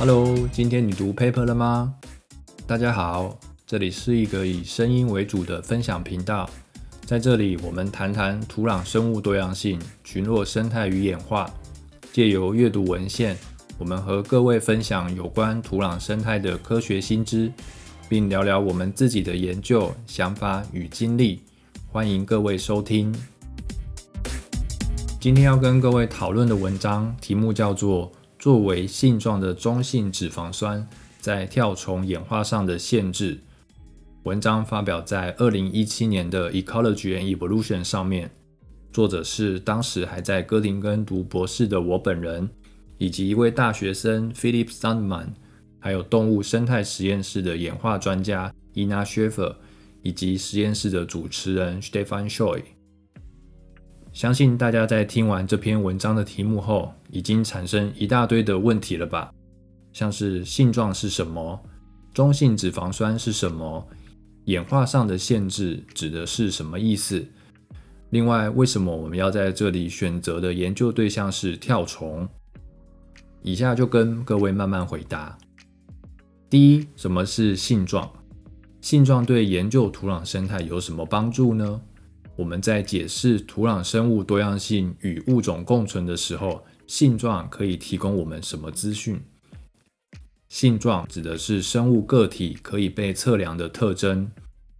Hello，今天你读 paper 了吗？大家好，这里是一个以声音为主的分享频道，在这里我们谈谈土壤生物多样性、群落生态与演化。借由阅读文献，我们和各位分享有关土壤生态的科学新知，并聊聊我们自己的研究想法与经历。欢迎各位收听。今天要跟各位讨论的文章题目叫做“作为性状的中性脂肪酸在跳虫演化上的限制”。文章发表在二零一七年的《Ecology and Evolution》上面，作者是当时还在哥廷根读博士的我本人，以及一位大学生 Philip Sandman，还有动物生态实验室的演化专家 Ina Schaefer，以及实验室的主持人 Stefan Choi。相信大家在听完这篇文章的题目后，已经产生一大堆的问题了吧？像是性状是什么？中性脂肪酸是什么？演化上的限制指的是什么意思？另外，为什么我们要在这里选择的研究对象是跳虫？以下就跟各位慢慢回答。第一，什么是性状？性状对研究土壤生态有什么帮助呢？我们在解释土壤生物多样性与物种共存的时候，性状可以提供我们什么资讯？性状指的是生物个体可以被测量的特征。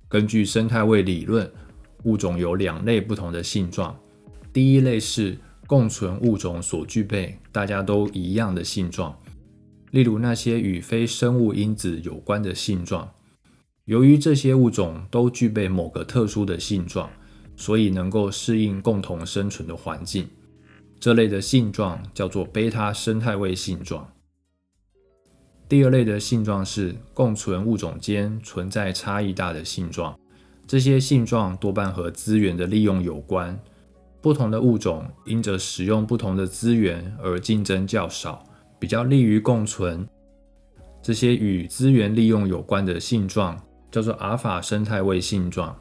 根据生态位理论，物种有两类不同的性状。第一类是共存物种所具备、大家都一样的性状，例如那些与非生物因子有关的性状。由于这些物种都具备某个特殊的性状。所以能够适应共同生存的环境，这类的性状叫做贝塔生态位性状。第二类的性状是共存物种间存在差异大的性状，这些性状多半和资源的利用有关。不同的物种因着使用不同的资源而竞争较少，比较利于共存。这些与资源利用有关的性状叫做阿尔法生态位性状。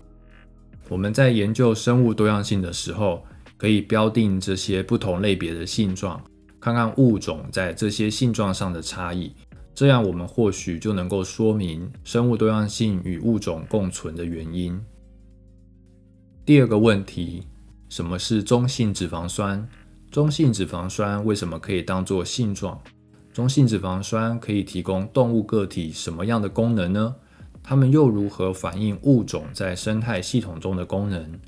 我们在研究生物多样性的时候，可以标定这些不同类别的性状，看看物种在这些性状上的差异，这样我们或许就能够说明生物多样性与物种共存的原因。第二个问题，什么是中性脂肪酸？中性脂肪酸为什么可以当作性状？中性脂肪酸可以提供动物个体什么样的功能呢？它们又如何反映物种在生态系统中的功能？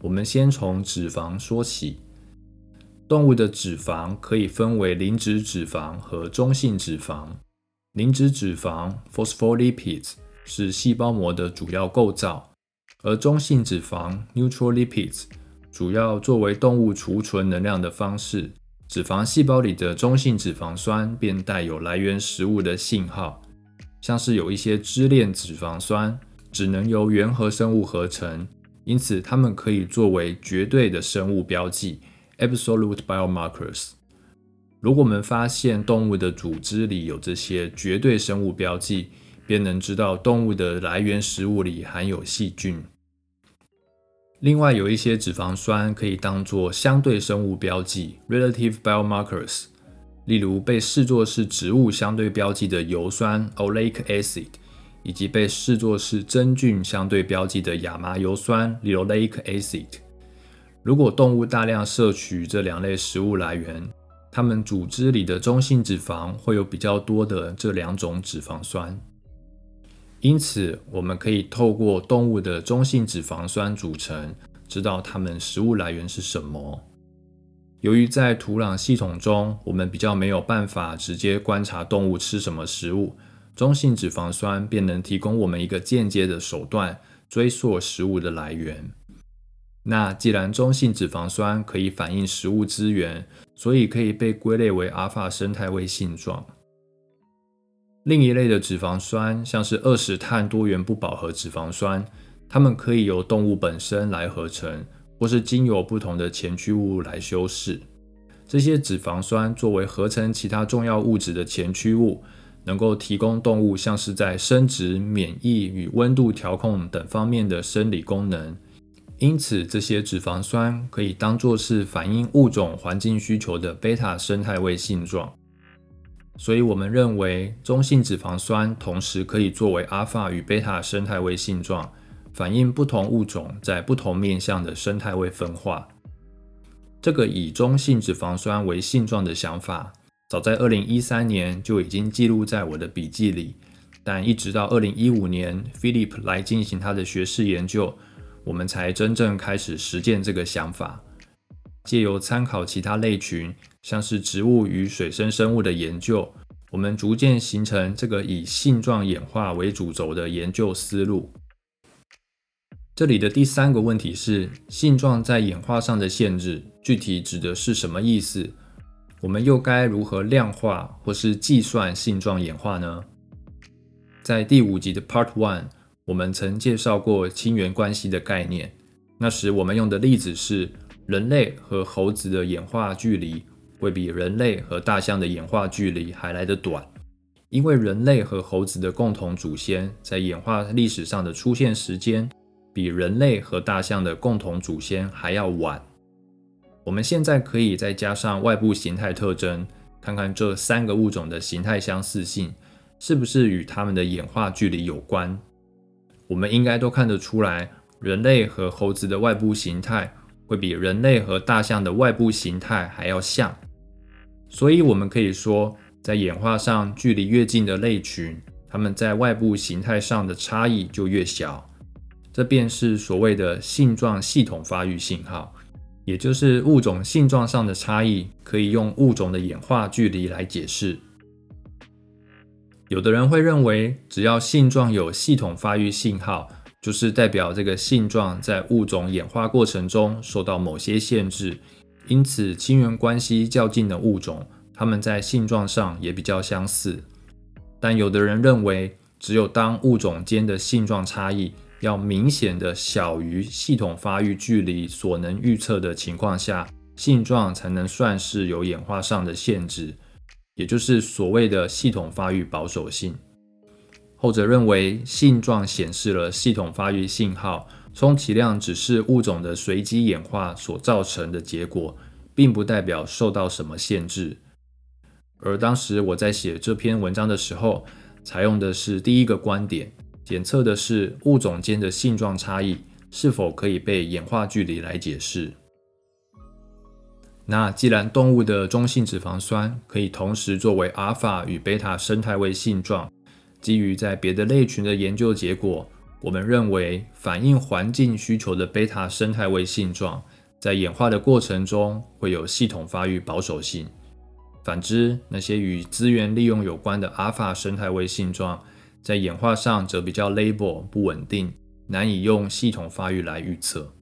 我们先从脂肪说起。动物的脂肪可以分为磷脂脂肪和中性脂肪。磷脂脂肪 （phospholipids） 是细胞膜的主要构造，而中性脂肪 （neutral lipids） 主要作为动物储存能量的方式。脂肪细胞里的中性脂肪酸便带有来源食物的信号。像是有一些支链脂肪酸只能由原核生物合成，因此它们可以作为绝对的生物标记 （absolute biomarkers）。如果我们发现动物的组织里有这些绝对生物标记，便能知道动物的来源食物里含有细菌。另外，有一些脂肪酸可以当作相对生物标记 （relative biomarkers）。例如被视作是植物相对标记的油酸 （oleic acid），以及被视作是真菌相对标记的亚麻油酸 （linoleic acid）。如果动物大量摄取这两类食物来源，它们组织里的中性脂肪会有比较多的这两种脂肪酸。因此，我们可以透过动物的中性脂肪酸组成，知道它们食物来源是什么。由于在土壤系统中，我们比较没有办法直接观察动物吃什么食物，中性脂肪酸便能提供我们一个间接的手段，追溯食物的来源。那既然中性脂肪酸可以反映食物资源，所以可以被归类为阿尔法生态位性状。另一类的脂肪酸，像是二十碳多元不饱和脂肪酸，它们可以由动物本身来合成。或是经由不同的前驱物来修饰，这些脂肪酸作为合成其他重要物质的前驱物，能够提供动物像是在生殖、免疫与温度调控等方面的生理功能。因此，这些脂肪酸可以当作是反映物种环境需求的贝塔生态位性状。所以我们认为中性脂肪酸同时可以作为阿尔法与贝塔生态位性状，反映不同物种在不同面向的生态位分化。这个以中性脂肪酸为性状的想法，早在二零一三年就已经记录在我的笔记里，但一直到二零一五年，Philip 来进行他的学士研究。我们才真正开始实践这个想法，借由参考其他类群，像是植物与水生生物的研究，我们逐渐形成这个以性状演化为主轴的研究思路。这里的第三个问题是，性状在演化上的限制，具体指的是什么意思？我们又该如何量化或是计算性状演化呢？在第五集的 Part One。我们曾介绍过亲缘关系的概念，那时我们用的例子是人类和猴子的演化距离会比人类和大象的演化距离还来得短，因为人类和猴子的共同祖先在演化历史上的出现时间比人类和大象的共同祖先还要晚。我们现在可以再加上外部形态特征，看看这三个物种的形态相似性是不是与它们的演化距离有关。我们应该都看得出来，人类和猴子的外部形态会比人类和大象的外部形态还要像，所以我们可以说，在演化上距离越近的类群，它们在外部形态上的差异就越小。这便是所谓的性状系统发育信号，也就是物种性状上的差异可以用物种的演化距离来解释。有的人会认为，只要性状有系统发育信号，就是代表这个性状在物种演化过程中受到某些限制。因此，亲缘关系较近的物种，它们在性状上也比较相似。但有的人认为，只有当物种间的性状差异要明显的小于系统发育距离所能预测的情况下，性状才能算是有演化上的限制。也就是所谓的系统发育保守性，后者认为性状显示了系统发育信号，充其量只是物种的随机演化所造成的结果，并不代表受到什么限制。而当时我在写这篇文章的时候，采用的是第一个观点，检测的是物种间的性状差异是否可以被演化距离来解释。那既然动物的中性脂肪酸可以同时作为阿尔法与贝塔生态位性状，基于在别的类群的研究结果，我们认为反映环境需求的贝塔生态位性状，在演化的过程中会有系统发育保守性。反之，那些与资源利用有关的阿尔法生态位性状，在演化上则比较 label 不稳定，难以用系统发育来预测。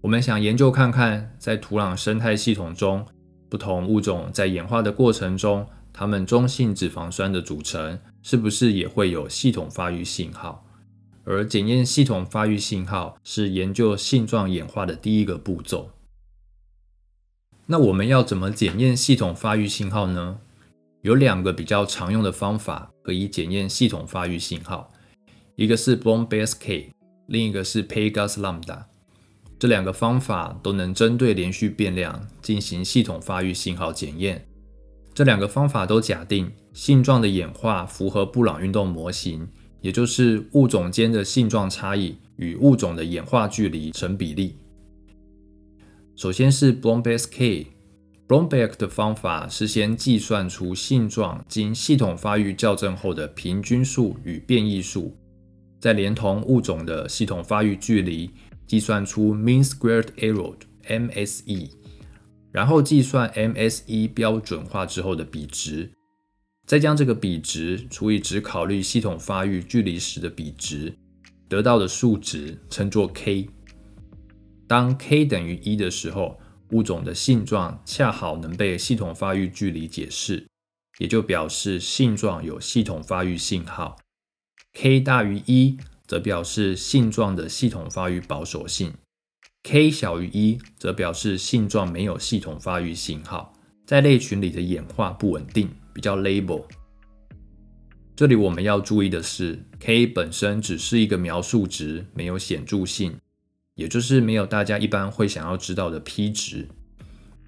我们想研究看看，在土壤生态系统中，不同物种在演化的过程中，它们中性脂肪酸的组成是不是也会有系统发育信号？而检验系统发育信号是研究性状演化的第一个步骤。那我们要怎么检验系统发育信号呢？有两个比较常用的方法可以检验系统发育信号，一个是 b o n b a s e K，另一个是 pagaslambda。这两个方法都能针对连续变量进行系统发育信号检验。这两个方法都假定性状的演化符合布朗运动模型，也就是物种间的性状差异与物种的演化距离成比例。首先是 Blomberg Blomberg 的方法是先计算出性状经系统发育校正后的平均数与变异数，再连同物种的系统发育距离。计算出 mean squared error（MSE），然后计算 MSE 标准化之后的比值，再将这个比值除以只考虑系统发育距离时的比值，得到的数值称作 k。当 k 等于一的时候，物种的性状恰好能被系统发育距离解释，也就表示性状有系统发育信号。k 大于一。则表示性状的系统发育保守性，k 小于一，则表示性状没有系统发育信号，在类群里的演化不稳定，比较 label。这里我们要注意的是，k 本身只是一个描述值，没有显著性，也就是没有大家一般会想要知道的 p 值。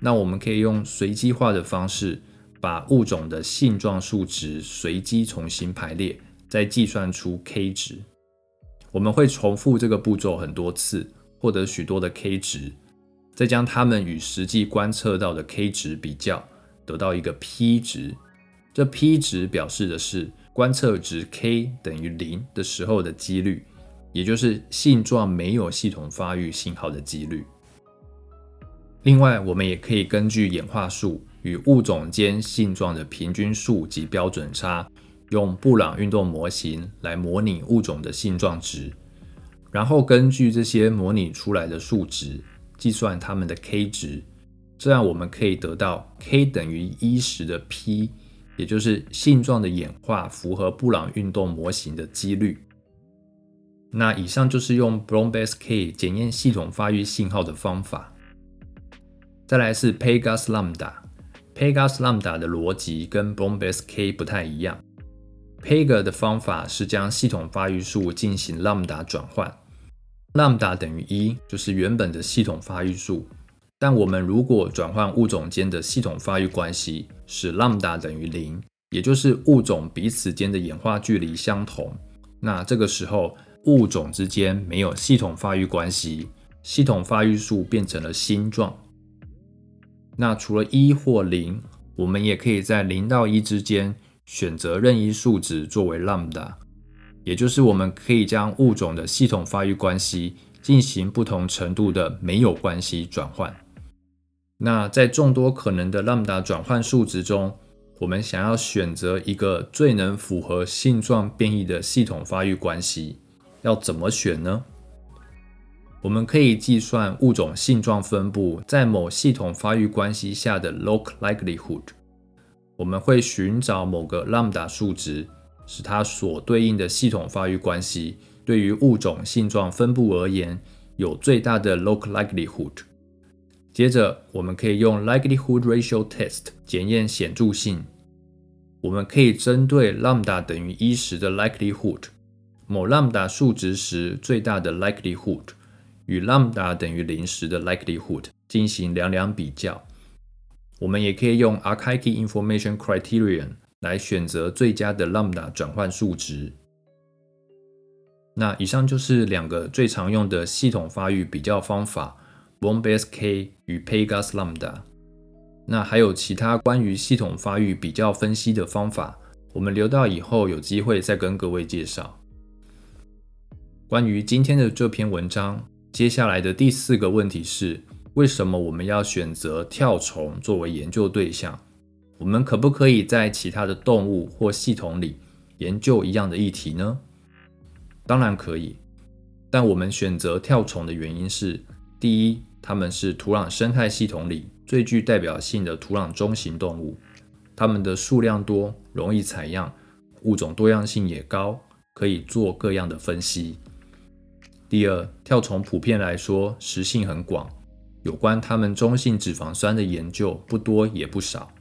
那我们可以用随机化的方式，把物种的性状数值随机重新排列，再计算出 k 值。我们会重复这个步骤很多次，获得许多的 k 值，再将它们与实际观测到的 k 值比较，得到一个 p 值。这 p 值表示的是观测值 k 等于零的时候的几率，也就是性状没有系统发育信号的几率。另外，我们也可以根据演化数与物种间性状的平均数及标准差。用布朗运动模型来模拟物种的性状值，然后根据这些模拟出来的数值计算它们的 k 值，这样我们可以得到 k 等于一时的 p，也就是性状的演化符合布朗运动模型的几率。那以上就是用 Brown Base K 检验系统发育信号的方法。再来是 Pegas Lambda，Pegas Lambda 的逻辑跟 Brown Base K 不太一样。Pega 的方法是将系统发育数进行 lambda 转换，lambda 等于一，就是原本的系统发育数。但我们如果转换物种间的系统发育关系，使 lambda 等于零，也就是物种彼此间的演化距离相同，那这个时候物种之间没有系统发育关系，系统发育数变成了星状。那除了一或零，我们也可以在零到一之间。选择任意数值作为 lambda，也就是我们可以将物种的系统发育关系进行不同程度的没有关系转换。那在众多可能的 lambda 转换数值中，我们想要选择一个最能符合性状变异的系统发育关系，要怎么选呢？我们可以计算物种性状分布在某系统发育关系下的 log likelihood。我们会寻找某个 lambda 数值，使它所对应的系统发育关系对于物种性状分布而言有最大的 log likelihood。接着，我们可以用 likelihood ratio test 检验显著性。我们可以针对 lambda 等于一时的 likelihood，某 lambda 数值时最大的 likelihood 与 lambda 等于零时的 likelihood 进行两两比较。我们也可以用 archaic Information Criterion 来选择最佳的 lambda 转换数值。那以上就是两个最常用的系统发育比较方法 b o m b a s K 与 Pegas Lambda。那还有其他关于系统发育比较分析的方法，我们留到以后有机会再跟各位介绍。关于今天的这篇文章，接下来的第四个问题是。为什么我们要选择跳虫作为研究对象？我们可不可以在其他的动物或系统里研究一样的议题呢？当然可以，但我们选择跳虫的原因是：第一，它们是土壤生态系统里最具代表性的土壤中型动物，它们的数量多，容易采样，物种多样性也高，可以做各样的分析。第二，跳虫普遍来说食性很广。有关它们中性脂肪酸的研究不多也不少，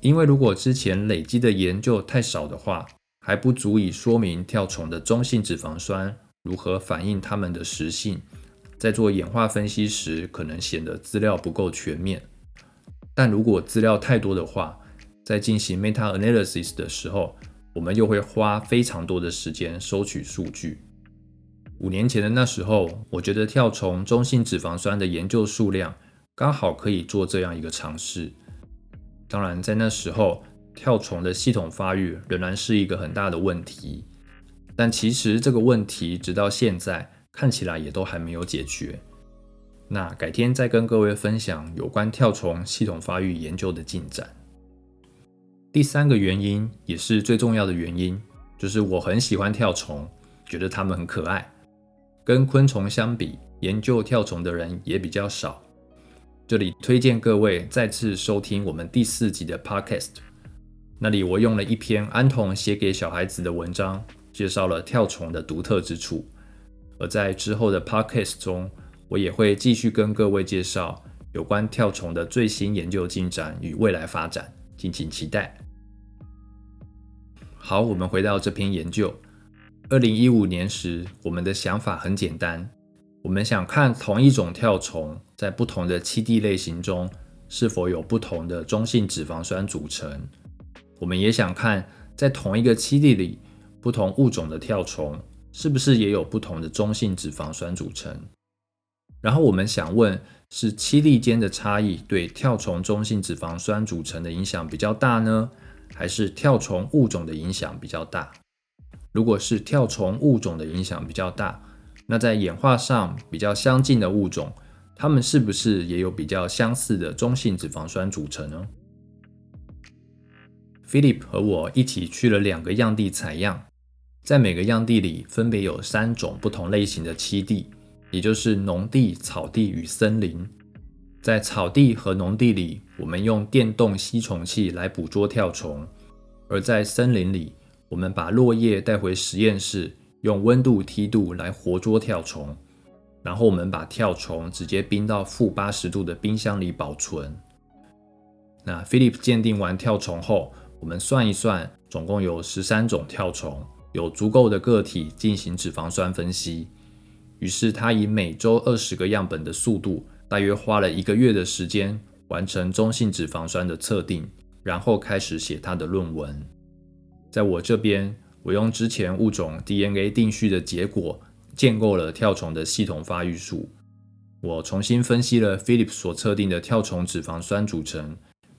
因为如果之前累积的研究太少的话，还不足以说明跳虫的中性脂肪酸如何反映它们的食性，在做演化分析时可能显得资料不够全面。但如果资料太多的话，在进行 meta analysis 的时候，我们又会花非常多的时间收取数据。五年前的那时候，我觉得跳虫中性脂肪酸的研究数量刚好可以做这样一个尝试。当然，在那时候，跳虫的系统发育仍然是一个很大的问题。但其实这个问题直到现在看起来也都还没有解决。那改天再跟各位分享有关跳虫系统发育研究的进展。第三个原因也是最重要的原因，就是我很喜欢跳虫，觉得它们很可爱。跟昆虫相比，研究跳虫的人也比较少。这里推荐各位再次收听我们第四集的 Podcast，那里我用了一篇安童写给小孩子的文章，介绍了跳虫的独特之处。而在之后的 Podcast 中，我也会继续跟各位介绍有关跳虫的最新研究进展与未来发展，敬请期待。好，我们回到这篇研究。二零一五年时，我们的想法很简单，我们想看同一种跳虫在不同的栖地类型中是否有不同的中性脂肪酸组成。我们也想看，在同一个栖地里，不同物种的跳虫是不是也有不同的中性脂肪酸组成。然后我们想问，是栖地间的差异对跳虫中性脂肪酸组成的影响比较大呢，还是跳虫物种的影响比较大？如果是跳虫物种的影响比较大，那在演化上比较相近的物种，它们是不是也有比较相似的中性脂肪酸组成呢？Philip 和我一起去了两个样地采样，在每个样地里分别有三种不同类型的栖地，也就是农地、草地与森林。在草地和农地里，我们用电动吸虫器来捕捉跳虫；而在森林里，我们把落叶带回实验室。用温度梯度来活捉跳虫，然后我们把跳虫直接冰到负八十度的冰箱里保存。那 Philip 鉴定完跳虫后，我们算一算，总共有十三种跳虫，有足够的个体进行脂肪酸分析。于是他以每周二十个样本的速度，大约花了一个月的时间完成中性脂肪酸的测定，然后开始写他的论文。在我这边。我用之前物种 DNA 定序的结果建构了跳虫的系统发育树。我重新分析了 Philip 所测定的跳虫脂肪酸组成，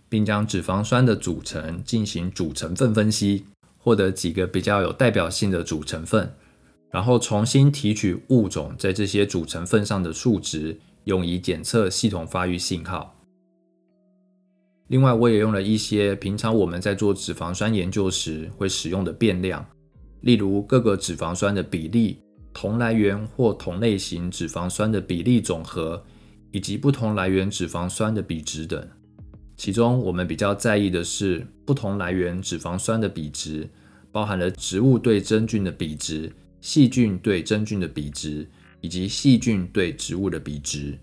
并将脂肪酸的组成进行主成分分析，获得几个比较有代表性的主成分，然后重新提取物种在这些主成分上的数值，用以检测系统发育信号。另外，我也用了一些平常我们在做脂肪酸研究时会使用的变量。例如各个脂肪酸的比例、同来源或同类型脂肪酸的比例总和，以及不同来源脂肪酸的比值等。其中我们比较在意的是不同来源脂肪酸的比值，包含了植物对真菌的比值、细菌对真菌的比值，以及细菌对植物的比值。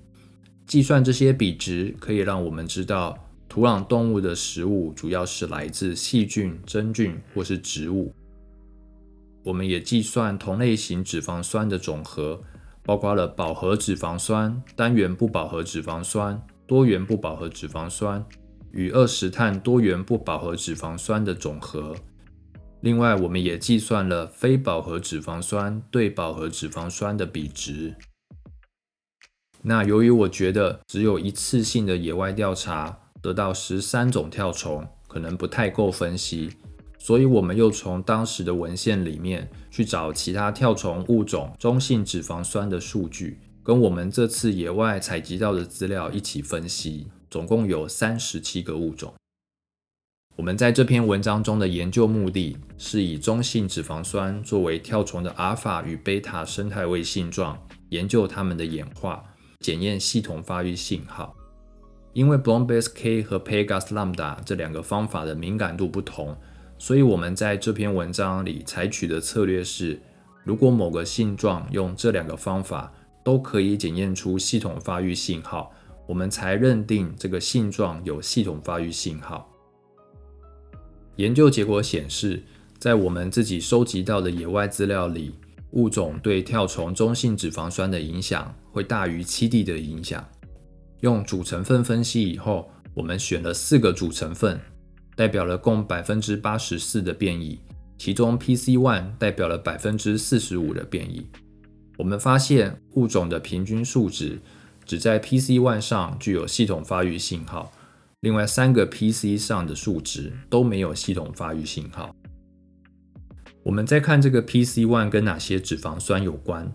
计算这些比值可以让我们知道土壤动物的食物主要是来自细菌、真菌或是植物。我们也计算同类型脂肪酸的总和，包括了饱和脂肪酸、单元不饱和脂肪酸、多元不饱和脂肪酸与二十碳多元不饱和脂肪酸的总和。另外，我们也计算了非饱和脂肪酸对饱和脂肪酸的比值。那由于我觉得只有一次性的野外调查得到十三种跳虫，可能不太够分析。所以，我们又从当时的文献里面去找其他跳虫物种中性脂肪酸的数据，跟我们这次野外采集到的资料一起分析，总共有三十七个物种。我们在这篇文章中的研究目的是以中性脂肪酸作为跳虫的阿尔法与贝塔生态位性状，研究它们的演化，检验系统发育信号。因为 Blombase K 和 Pegas Lambda 这两个方法的敏感度不同。所以，我们在这篇文章里采取的策略是：如果某个性状用这两个方法都可以检验出系统发育信号，我们才认定这个性状有系统发育信号。研究结果显示，在我们自己收集到的野外资料里，物种对跳虫中性脂肪酸的影响会大于栖地的影响。用主成分分析以后，我们选了四个主成分。代表了共百分之八十四的变异，其中 PC one 代表了百分之四十五的变异。我们发现物种的平均数值只在 PC one 上具有系统发育信号，另外三个 PC 上的数值都没有系统发育信号。我们再看这个 PC one 跟哪些脂肪酸有关？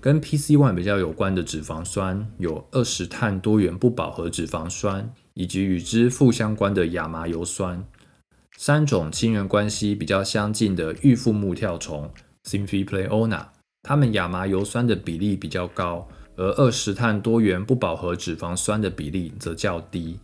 跟 PC one 比较有关的脂肪酸有二十碳多元不饱和脂肪酸。以及与之负相关的亚麻油酸，三种亲缘关系比较相近的玉腹木跳虫 Symphipleona，它们亚麻油酸的比例比较高，而二十碳多元不饱和脂肪酸的比例则较低。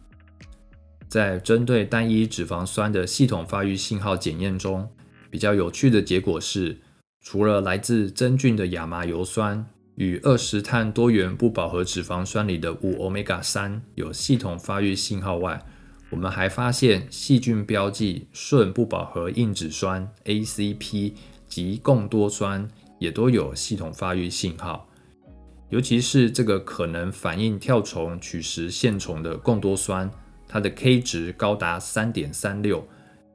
在针对单一脂肪酸的系统发育信号检验中，比较有趣的结果是，除了来自真菌的亚麻油酸。与二十碳多元不饱和脂肪酸里的五欧米伽三有系统发育信号外，我们还发现细菌标记顺不饱和硬脂酸 ACP 及共多酸也都有系统发育信号。尤其是这个可能反映跳虫取食线虫的贡多酸，它的 K 值高达三点三六，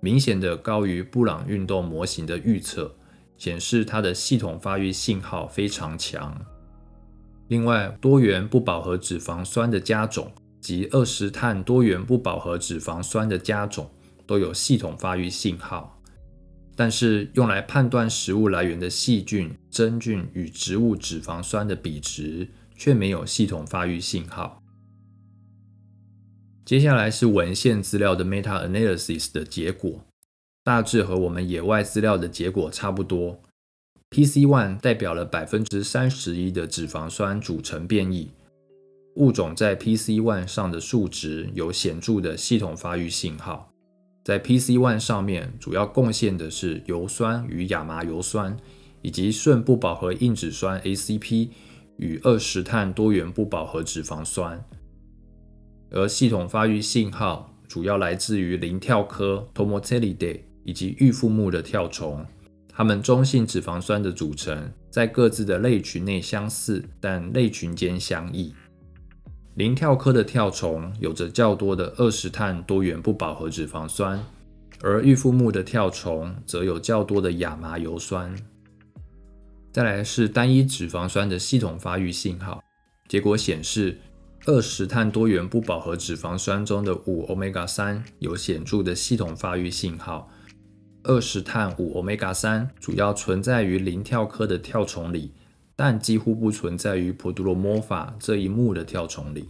明显的高于布朗运动模型的预测，显示它的系统发育信号非常强。另外，多元不饱和脂肪酸的加种及二十碳多元不饱和脂肪酸的加种都有系统发育信号，但是用来判断食物来源的细菌、真菌与植物脂肪酸的比值却没有系统发育信号。接下来是文献资料的 meta analysis 的结果，大致和我们野外资料的结果差不多。PC one 代表了百分之三十一的脂肪酸组成变异物种，在 PC one 上的数值有显著的系统发育信号。在 PC one 上面，主要贡献的是油酸与亚麻油酸，以及顺不饱和硬脂酸 ACP 与二十碳多元不饱和脂肪酸。而系统发育信号主要来自于鳞跳科 Tomotelidae 以及玉腹目的跳虫。它们中性脂肪酸的组成在各自的类群内相似，但类群间相异。鳞跳科的跳虫有着较多的二十碳多元不饱和脂肪酸，而玉腹目的跳虫则有较多的亚麻油酸。再来是单一脂肪酸的系统发育信号，结果显示二十碳多元不饱和脂肪酸中的五 omega 三有显著的系统发育信号。二十碳五 omega 三主要存在于鳞跳科的跳虫里，但几乎不存在于 Podulomorpha 这一目的跳虫里。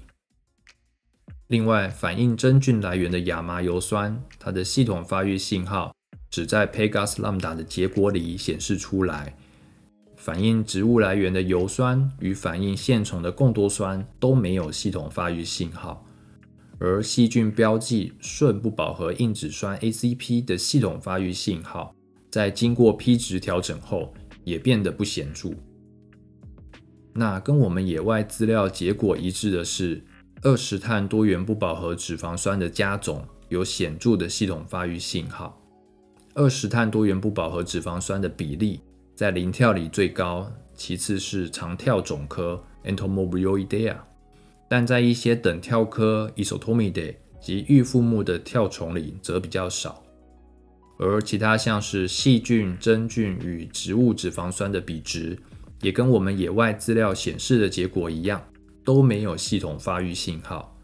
另外，反映真菌来源的亚麻油酸，它的系统发育信号只在 Pegas lambda 的结果里显示出来。反映植物来源的油酸与反映线虫的贡多酸都没有系统发育信号。而细菌标记顺不饱和硬脂酸 ACP 的系统发育信号，在经过 P 值调整后也变得不显著。那跟我们野外资料结果一致的是，二十碳多元不饱和脂肪酸的加种有显著的系统发育信号。二十碳多元不饱和脂肪酸的比例在鳞跳里最高，其次是长跳种科 Entomobioidea。但在一些等跳科 Isotomidae 及玉腹目的跳虫里则比较少，而其他像是细菌、真菌与植物脂肪酸的比值，也跟我们野外资料显示的结果一样，都没有系统发育信号。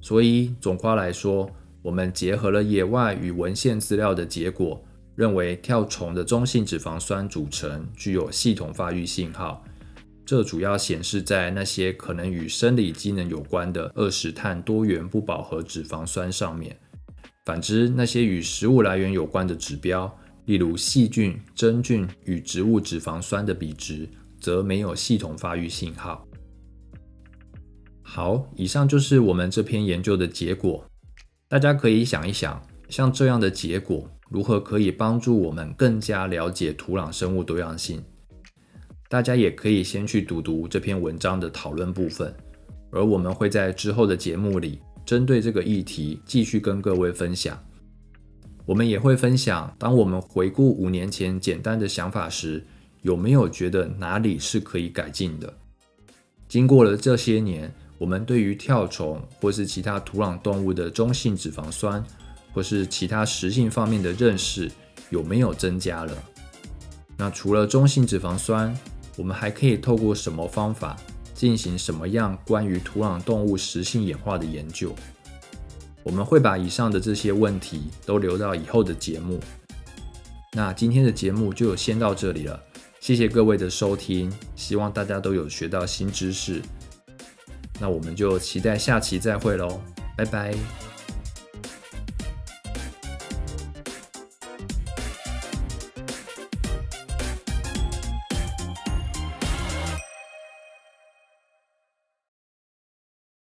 所以总括来说，我们结合了野外与文献资料的结果，认为跳虫的中性脂肪酸组成具有系统发育信号。这主要显示在那些可能与生理机能有关的二十碳多元不饱和脂肪酸上面。反之，那些与食物来源有关的指标，例如细菌、真菌与植物脂肪酸的比值，则没有系统发育信号。好，以上就是我们这篇研究的结果。大家可以想一想，像这样的结果，如何可以帮助我们更加了解土壤生物多样性？大家也可以先去读读这篇文章的讨论部分，而我们会在之后的节目里针对这个议题继续跟各位分享。我们也会分享，当我们回顾五年前简单的想法时，有没有觉得哪里是可以改进的？经过了这些年，我们对于跳虫或是其他土壤动物的中性脂肪酸，或是其他食性方面的认识有没有增加了？那除了中性脂肪酸，我们还可以透过什么方法进行什么样关于土壤动物食性演化的研究？我们会把以上的这些问题都留到以后的节目。那今天的节目就先到这里了，谢谢各位的收听，希望大家都有学到新知识。那我们就期待下期再会喽，拜拜。